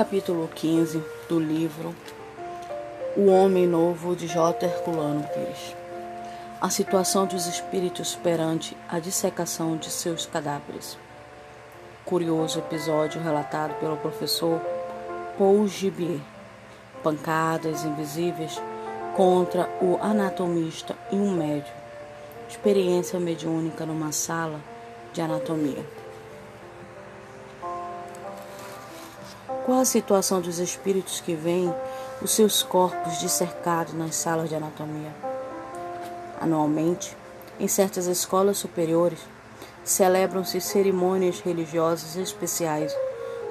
Capítulo 15 do livro O Homem Novo de J. Herculano Pires. A situação dos espíritos perante a dissecação de seus cadáveres. Curioso episódio relatado pelo professor Paul Gibier. Pancadas invisíveis contra o anatomista e um médium. Experiência mediúnica numa sala de anatomia. Qual a situação dos espíritos que veem os seus corpos dissecados nas salas de anatomia? Anualmente, em certas escolas superiores, celebram-se cerimônias religiosas especiais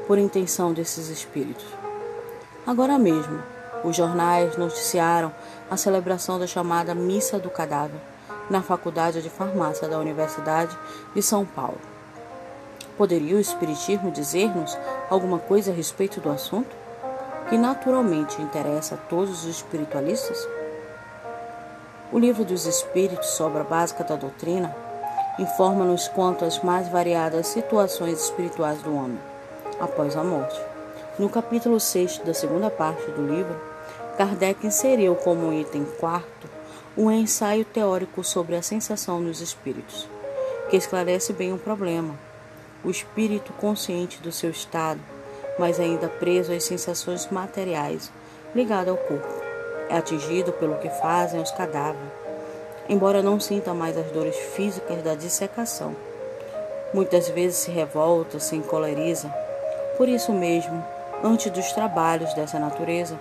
por intenção desses espíritos. Agora mesmo, os jornais noticiaram a celebração da chamada Missa do Cadáver na Faculdade de Farmácia da Universidade de São Paulo. Poderia o Espiritismo dizer-nos alguma coisa a respeito do assunto? Que naturalmente interessa a todos os espiritualistas? O Livro dos Espíritos, sobre a básica da doutrina, informa-nos quanto às mais variadas situações espirituais do homem após a morte. No capítulo 6 da segunda parte do livro, Kardec inseriu como item quarto um ensaio teórico sobre a sensação nos espíritos, que esclarece bem o problema o espírito consciente do seu estado, mas ainda preso às sensações materiais, ligado ao corpo. É atingido pelo que fazem os cadáveres, embora não sinta mais as dores físicas da dissecação. Muitas vezes se revolta, se encoleriza. Por isso mesmo, antes dos trabalhos dessa natureza,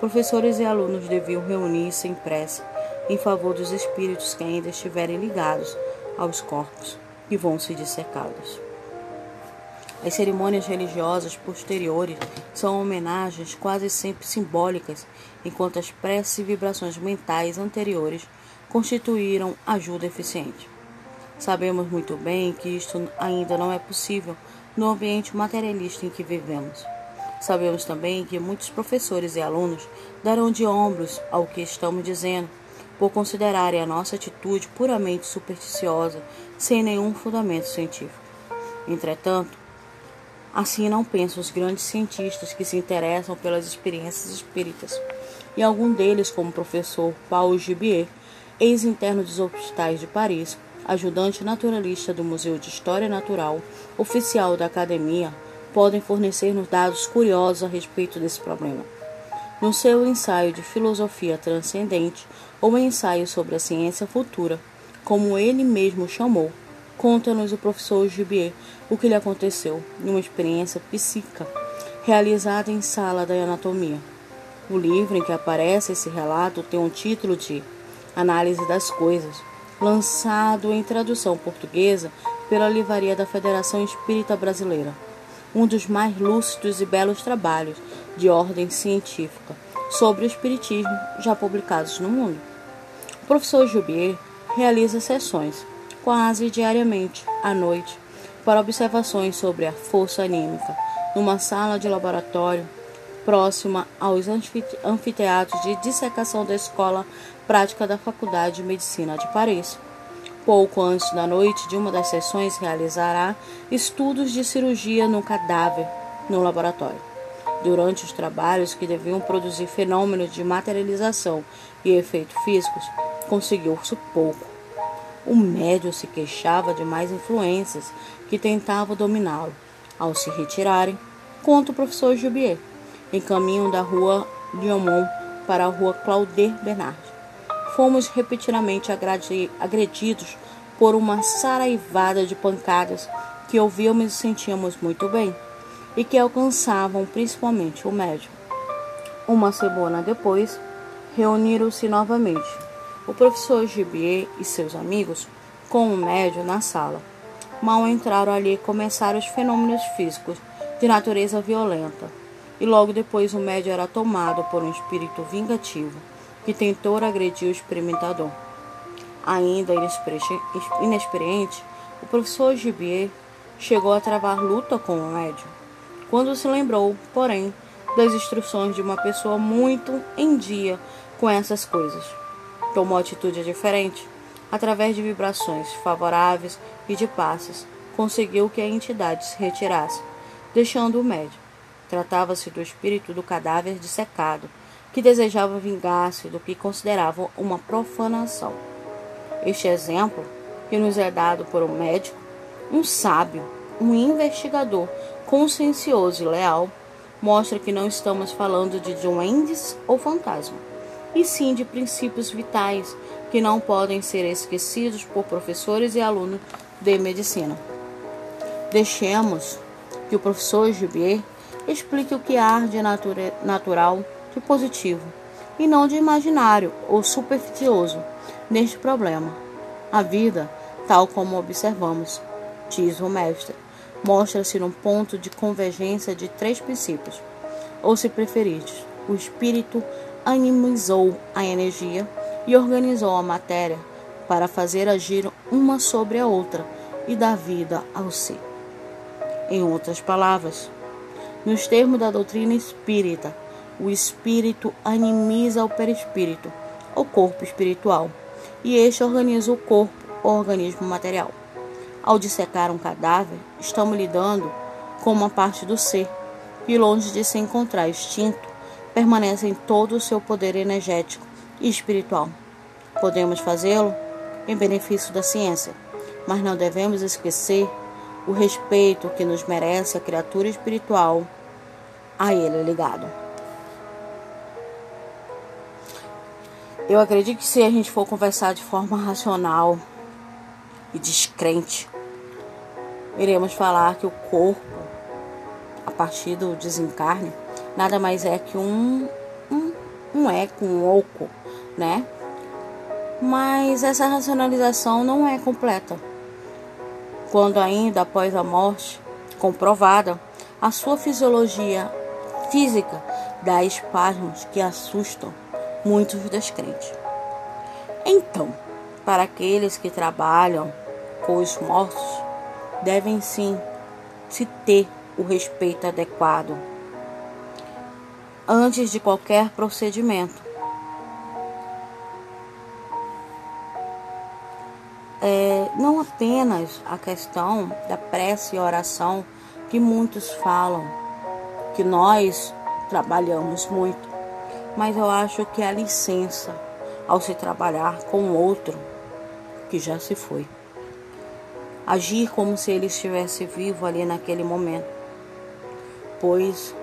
professores e alunos deviam reunir-se em prece em favor dos espíritos que ainda estiverem ligados aos corpos que vão se dissecados. As cerimônias religiosas posteriores são homenagens quase sempre simbólicas, enquanto as preces e vibrações mentais anteriores constituíram ajuda eficiente. Sabemos muito bem que isto ainda não é possível no ambiente materialista em que vivemos. Sabemos também que muitos professores e alunos darão de ombros ao que estamos dizendo, por considerarem a nossa atitude puramente supersticiosa, sem nenhum fundamento científico. Entretanto, Assim não pensam os grandes cientistas que se interessam pelas experiências espíritas, e algum deles, como o professor Paul Gibier, ex-interno dos hospitais de Paris, ajudante naturalista do Museu de História Natural, oficial da Academia, podem fornecer-nos dados curiosos a respeito desse problema. No seu ensaio de filosofia transcendente, ou ensaio sobre a ciência futura, como ele mesmo chamou, Conta-nos o professor Gibier o que lhe aconteceu em uma experiência psíquica realizada em sala da anatomia. O livro em que aparece esse relato tem um título de Análise das Coisas, lançado em tradução portuguesa pela Livraria da Federação Espírita Brasileira, um dos mais lúcidos e belos trabalhos de ordem científica sobre o espiritismo já publicados no mundo. O professor Jubier realiza sessões quase diariamente, à noite, para observações sobre a força anímica, numa sala de laboratório próxima aos anfiteatros de dissecação da Escola Prática da Faculdade de Medicina de Paris. Pouco antes da noite de uma das sessões, realizará estudos de cirurgia no cadáver no laboratório. Durante os trabalhos que deviam produzir fenômenos de materialização e efeitos físicos, conseguiu-se pouco. O médium se queixava de mais influências que tentavam dominá-lo. Ao se retirarem, conta o professor Jubier, em caminho da rua Liomont para a rua Clauder Bernard. Fomos repetidamente agredidos por uma saraivada de pancadas que ouvíamos e sentíamos muito bem e que alcançavam principalmente o médium. Uma semana depois, reuniram-se novamente o professor Gibier e seus amigos com o médio na sala. Mal entraram ali começaram os fenômenos físicos de natureza violenta. E logo depois o médio era tomado por um espírito vingativo que tentou agredir o experimentador. Ainda inexperiente, o professor Gibier chegou a travar luta com o médium. Quando se lembrou, porém, das instruções de uma pessoa muito em dia com essas coisas tomou atitude diferente. Através de vibrações favoráveis e de passes, conseguiu que a entidade se retirasse, deixando o médium. Tratava-se do espírito do cadáver dissecado, que desejava vingar-se do que considerava uma profanação. Este exemplo, que nos é dado por um médico, um sábio, um investigador consciencioso e leal, mostra que não estamos falando de duendes ou fantasma, e sim de princípios vitais que não podem ser esquecidos por professores e alunos de medicina. Deixemos que o professor Gibier explique o que há de natura, natural, de positivo, e não de imaginário ou supersticioso neste problema. A vida, tal como observamos, diz o mestre, mostra-se num ponto de convergência de três princípios. Ou, se preferires, o espírito animizou a energia e organizou a matéria para fazer agir uma sobre a outra e dar vida ao ser. Em outras palavras, nos termos da doutrina espírita, o espírito animiza o perispírito, o corpo espiritual, e este organiza o corpo, o organismo material. Ao dissecar um cadáver, estamos lidando com uma parte do ser, que longe de se encontrar extinto, permanece em todo o seu poder energético e espiritual. Podemos fazê-lo em benefício da ciência, mas não devemos esquecer o respeito que nos merece a criatura espiritual a ele ligado. Eu acredito que se a gente for conversar de forma racional e descrente, iremos falar que o corpo, a partir do desencarne, nada mais é que um, um, um eco, um oco, né? Mas essa racionalização não é completa. Quando ainda após a morte, comprovada, a sua fisiologia física dá espasmos que assustam muitos descrentes. Então, para aqueles que trabalham com os mortos, devem sim se ter o respeito adequado antes de qualquer procedimento. É, não apenas a questão da prece e oração que muitos falam, que nós trabalhamos muito, mas eu acho que a licença ao se trabalhar com outro que já se foi. Agir como se ele estivesse vivo ali naquele momento, pois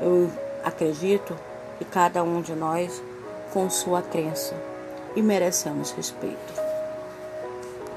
eu acredito que cada um de nós com sua crença e merecemos respeito.